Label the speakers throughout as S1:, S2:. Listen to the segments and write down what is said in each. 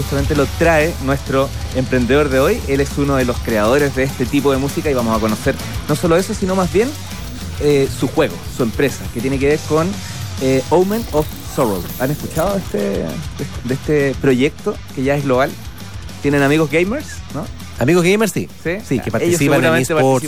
S1: justamente lo trae nuestro emprendedor de hoy. Él es uno de los creadores de este tipo de música y vamos a conocer no solo eso, sino más bien eh, su juego, su empresa, que tiene que ver con eh, Omen of Sorrow. ¿Han escuchado de este, de este proyecto que ya es global? ¿Tienen amigos gamers? ¿no?
S2: Amigos gamers, sí. Sí, que participan en eSports.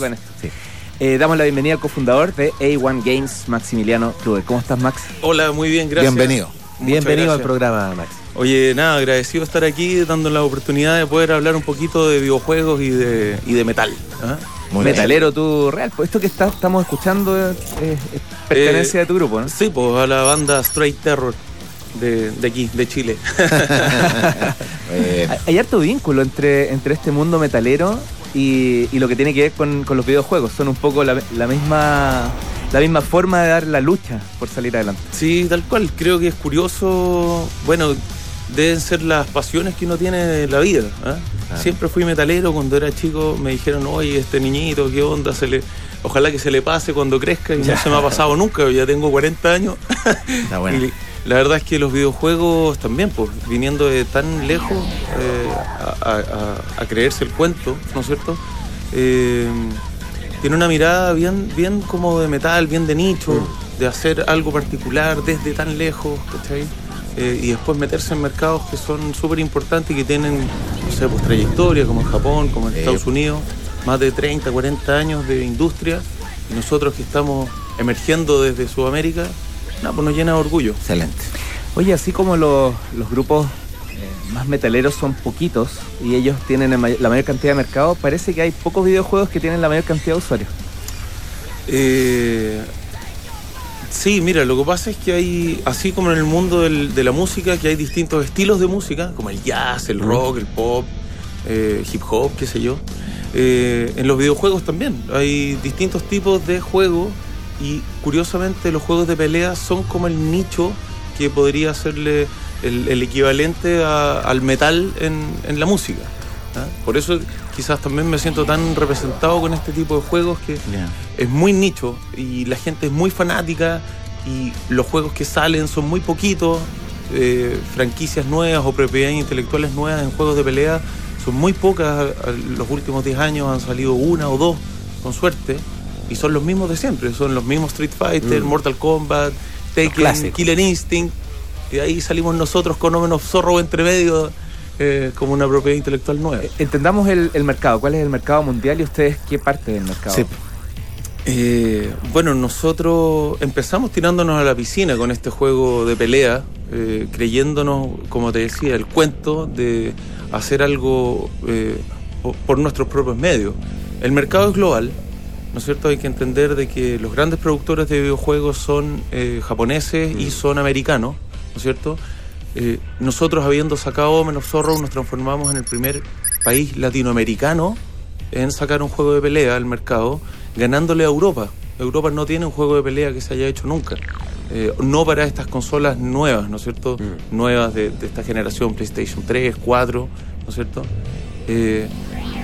S1: Eh, damos la bienvenida al cofundador de A1 Games, Maximiliano Kluber. ¿Cómo estás, Max?
S3: Hola, muy bien, gracias.
S2: Bienvenido. Bienvenido al programa, Max.
S3: Oye, nada, agradecido de estar aquí, dando la oportunidad de poder hablar un poquito de videojuegos y de, y de metal.
S1: ¿ah? Metalero tú real, pues esto que estamos escuchando es, pertenencia de tu grupo, ¿no?
S3: Sí, pues a la banda Straight Terror de, aquí, de Chile.
S1: Hay harto vínculo entre, entre este mundo metalero y, lo que tiene que ver con, los videojuegos. Son un poco la, la misma la misma forma de dar la lucha por salir adelante.
S3: Sí, tal cual. Creo que es curioso. Bueno, deben ser las pasiones que uno tiene en la vida. ¿ah? Siempre fui metalero, cuando era chico me dijeron, oye, este niñito, ¿qué onda? Se le... Ojalá que se le pase cuando crezca y no se me ha pasado nunca, ya tengo 40 años. y la verdad es que los videojuegos también, pues, viniendo de tan lejos eh, a, creerse el cuento, ¿no es cierto? Eh, tiene una mirada bien, bien como de metal, bien de nicho, mm. de hacer algo particular desde tan lejos, ¿cachai? Eh, y después meterse en mercados que son súper importantes y que tienen, no sé, pues trayectoria, como en Japón, como en Estados Unidos, más de 30, 40 años de industria, y nosotros que estamos emergiendo desde Sudamérica, nada, pues nos llena de orgullo.
S1: Excelente. Oye, así como los, grupos eh, más metaleros son poquitos y ellos tienen la mayor cantidad de mercado, parece que hay pocos videojuegos que tienen la mayor cantidad de usuarios.
S3: Eh, Sí, mira, lo que pasa es que hay, así como en el mundo de la música, que hay distintos estilos de música, como el jazz, el rock, el pop, eh, hip hop, qué sé yo. Eh, en los videojuegos también hay distintos tipos de juegos y curiosamente los juegos de pelea son como el nicho que podría serle el, equivalente al metal en, la música. ¿ah? Por eso quizás también me siento tan representado con este tipo de juegos que es muy nicho y la gente es muy fanática y los juegos que salen son muy poquitos, eh, franquicias nuevas o propiedades intelectuales nuevas en juegos de pelea son muy pocas, los últimos 10 años han salido una o dos, con suerte, y son los mismos de siempre, son los mismos Street Fighter, mm. Mortal Kombat, Tekken, Killer Instinct, y ahí salimos nosotros con menos Zorro entre medio eh, como una propiedad intelectual nueva. Eh,
S1: entendamos el, mercado. ¿Cuál es el mercado mundial y ustedes qué parte del mercado?
S3: Eh, bueno, nosotros empezamos tirándonos a la piscina con este juego de pelea, creyéndonos, como te decía, el cuento de hacer algo por nuestros propios medios. El mercado es global, ¿no es cierto? Hay que entender de que los grandes productores de videojuegos son japoneses y mm. son americanos, ¿no es cierto? Eh, nosotros habiendo sacado menos Zorro nos transformamos en el primer país latinoamericano en sacar un juego de pelea al mercado, ganándole a Europa. Europa no tiene un juego de pelea que se haya hecho nunca. Eh, no para estas consolas nuevas, ¿no es cierto? Mm. Nuevas de, esta generación, PlayStation 3, 4, ¿no es cierto? Eh,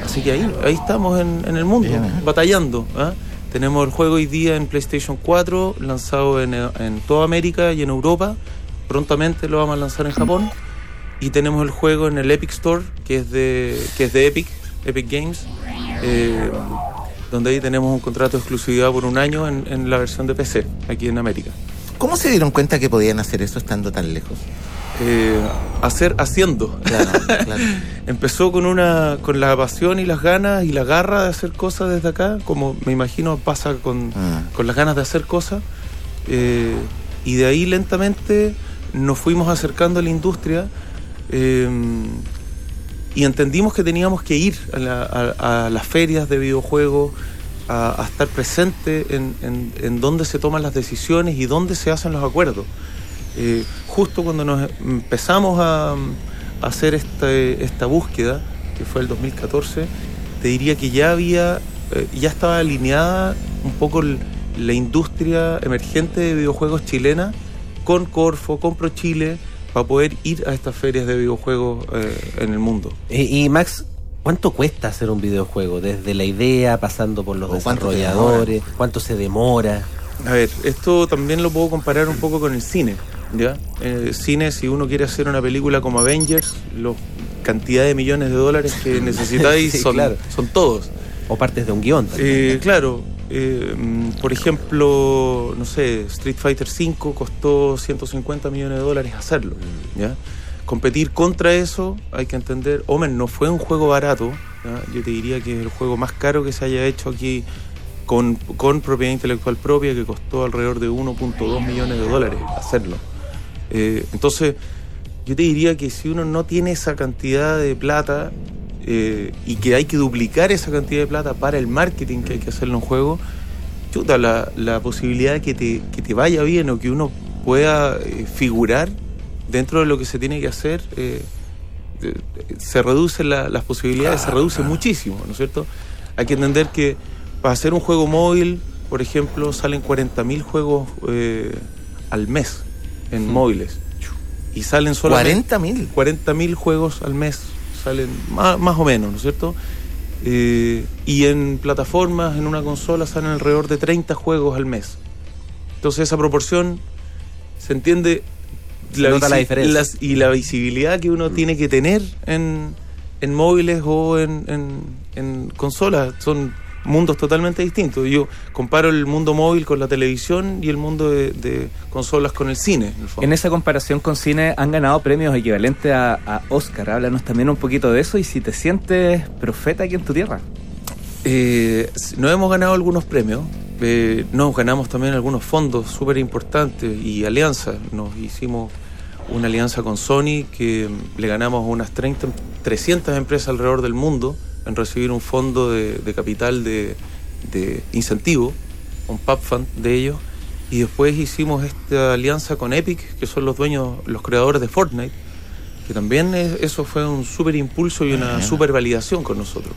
S3: así que ahí, ahí estamos en, el mundo, batallando. ¿ah? Tenemos el juego hoy día en PlayStation 4, lanzado en, en toda América y en Europa prontamente lo vamos a lanzar en Japón. Y tenemos el juego en el Epic Store, que es de, que es de Epic, Epic Games, eh, donde ahí tenemos un contrato de exclusividad por un año en, la versión de PC, aquí en América.
S2: ¿Cómo se dieron cuenta que podían hacer eso estando tan lejos?
S3: Eh, hacer haciendo. Empezó con una con la pasión y las ganas y la garra de hacer cosas desde acá, como me imagino pasa con, ah. con las ganas de hacer cosas. Eh, y de ahí lentamente nos fuimos acercando a la industria eh, y entendimos que teníamos que ir a, las ferias de videojuegos, a, estar presente en, en, dónde se toman las decisiones y dónde se hacen los acuerdos. Eh, justo cuando nos empezamos a, hacer esta búsqueda, que fue el 2014, te diría que ya había, eh, ya estaba alineada un poco la industria emergente de videojuegos chilena con Corfo, con ProChile, para poder ir a estas ferias de videojuegos eh, en el mundo.
S2: y Max, ¿Cuánto cuesta hacer un videojuego? Desde la idea, pasando por los desarrolladores, cuánto se demora.
S3: A ver, esto también lo puedo comparar un poco con el cine. ¿ya? El cine, si uno quiere hacer una película como Avengers, la cantidad de millones de dólares que necesitáis son, son todos.
S2: O partes de un guion.
S3: Eh, claro. Eh, por ejemplo, no sé, Street Fighter V costó 150 millones de dólares hacerlo. ¿ya? competir contra eso, hay que entender, Omen no fue un juego barato, yo te diría que es el juego más caro que se haya hecho aquí con, con propiedad intelectual propia, que costó alrededor de 1.2 millones de dólares hacerlo. Eh, entonces, yo te diría que si uno no tiene esa cantidad de plata eh, y que hay que duplicar esa cantidad de plata para el marketing que hay que hacerle en un juego, chuta, la, la posibilidad de que te, que te vaya bien o que uno pueda eh, figurar dentro de lo que se tiene que hacer, eh, eh, se reducen las posibilidades, se reduce muchísimo, ¿no es cierto? Hay que entender que para hacer un juego móvil, por ejemplo, salen 40.000 juegos eh, al mes en móviles. Y salen solo...
S2: ¿40.000?
S3: 40.000 juegos al mes, salen más, más o menos, ¿no es cierto? y en plataformas, en una consola, salen alrededor de 30 juegos al mes. Entonces esa proporción se entiende la, diferencia. y la visibilidad que uno mm. tiene que tener en, en móviles o en, en, consolas son mundos totalmente distintos. Yo comparo el mundo móvil con la televisión y el mundo de, consolas con el cine.
S1: En, esa comparación con cine han ganado premios equivalentes a, a, Oscar. Háblanos también un poquito de eso y si te sientes profeta aquí en tu tierra.
S3: Eh, no hemos ganado algunos premios, eh, nos ganamos también algunos fondos súper importantes y alianzas. Nos hicimos una alianza con Sony que le ganamos unas 30, 300 empresas alrededor del mundo en recibir un fondo de, capital de, incentivo, un PUB Fund de ellos. Y después hicimos esta alianza con Epic, que son los dueños, los creadores de Fortnite, que también eso fue un súper impulso y una súper validación con nosotros.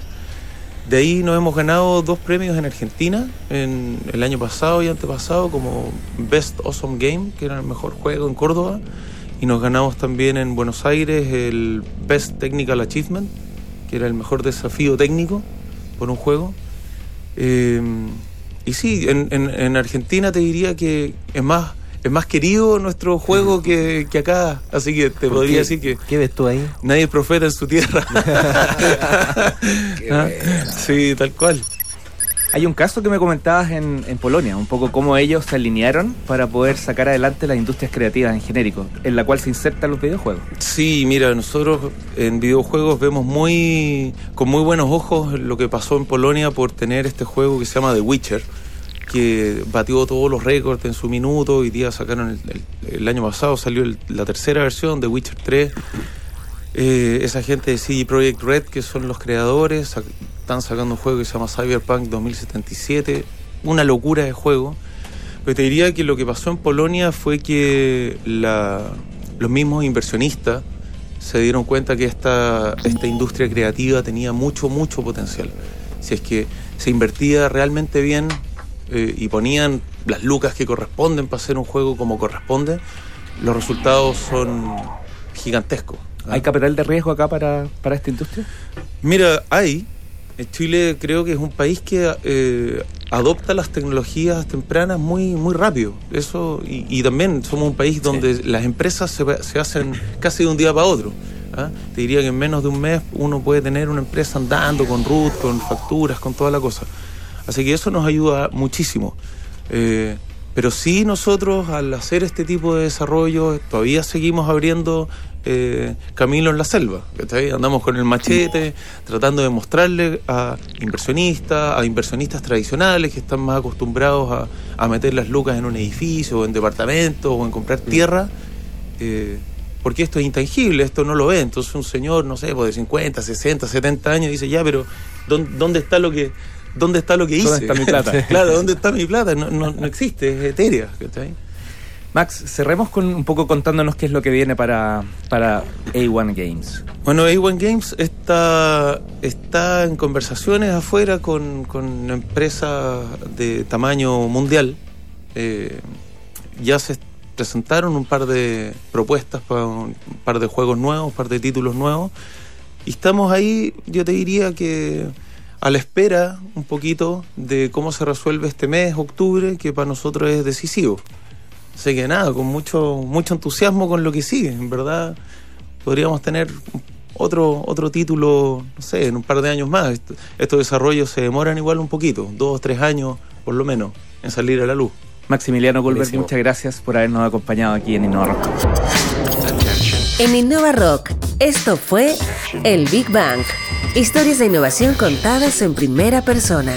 S3: De ahí nos hemos ganado dos premios en Argentina, en el año pasado y antepasado, como Best Awesome Game, que era el mejor juego en Córdoba, y nos ganamos también en Buenos Aires el Best Technical Achievement, que era el mejor desafío técnico por un juego. Eh, y sí, en, en Argentina te diría que es más es más querido nuestro juego que, acá, así que te podría decir que...
S2: ¿Qué ves tú ahí?
S3: Nadie es profeta en su tierra. ¿Ah? Sí, tal cual.
S1: Hay un caso que me comentabas en, en, Polonia, un poco cómo ellos se alinearon para poder sacar adelante las industrias creativas en genérico, en la cual se insertan los videojuegos.
S3: Sí, mira, nosotros en videojuegos vemos muy con muy buenos ojos lo que pasó en Polonia por tener este juego que se llama The Witcher que batió todos los récords en su minuto. Hoy día sacaron el, año pasado, salió la tercera versión de Witcher 3. Eh, esa gente de CD Projekt Red, que son los creadores, están sacando un juego que se llama Cyberpunk 2077. Una locura de juego. Pero te diría que lo que pasó en Polonia fue que los mismos inversionistas se dieron cuenta que esta, esta industria creativa tenía mucho, mucho potencial. Si es que se invertía realmente bien eh, y ponían las lucas que corresponden para hacer un juego como corresponde, los resultados son gigantescos.
S1: ¿ah? ¿Hay capital de riesgo acá para, para esta industria?
S3: Mira, hay. Chile creo que es un país que eh, adopta las tecnologías tempranas muy, muy rápido. Eso, y, también somos un país donde las empresas se, se, hacen casi de un día para otro. ¿ah? Te diría que en menos de un mes uno puede tener una empresa andando con root, con facturas, con toda la cosa. Así que eso nos ayuda muchísimo. Eh, pero sí nosotros al hacer este tipo de desarrollo todavía seguimos abriendo eh, caminos en la selva. Andamos con el machete tratando de mostrarle a inversionistas, a inversionistas tradicionales que están más acostumbrados a, meter las lucas en un edificio o en departamentos o en comprar tierra. Eh, porque esto es intangible, esto no lo ve. Entonces un señor, no sé, pues de 50, 60, 70 años dice, ya, pero ¿dónde está lo que ¿dónde está lo que hice?
S1: ¿Dónde está mi plata?
S3: claro, ¿dónde está mi plata? No, no, no existe, es etérea.
S1: Max, cerremos con un poco contándonos qué es lo que viene para, para A1 Games.
S3: Bueno, A1 Games está, está en conversaciones afuera con, con empresas de tamaño mundial. Eh, ya se presentaron un par de propuestas para un par de juegos nuevos, un par de títulos nuevos. Y estamos ahí, yo te diría que a la espera un poquito de cómo se resuelve este mes, octubre, que para nosotros es decisivo. Así que nada, con mucho, mucho entusiasmo con lo que sigue. En verdad, podríamos tener otro, otro título, no sé, en un par de años más. Estos desarrollos se demoran igual un poquito, dos, tres años por lo menos, en salir a la luz.
S1: Maximiliano Goldberg, muchas gracias por habernos acompañado aquí en Innova Rock.
S4: En Innova Rock, esto fue El Big Bang. Historias de innovación contadas en primera persona.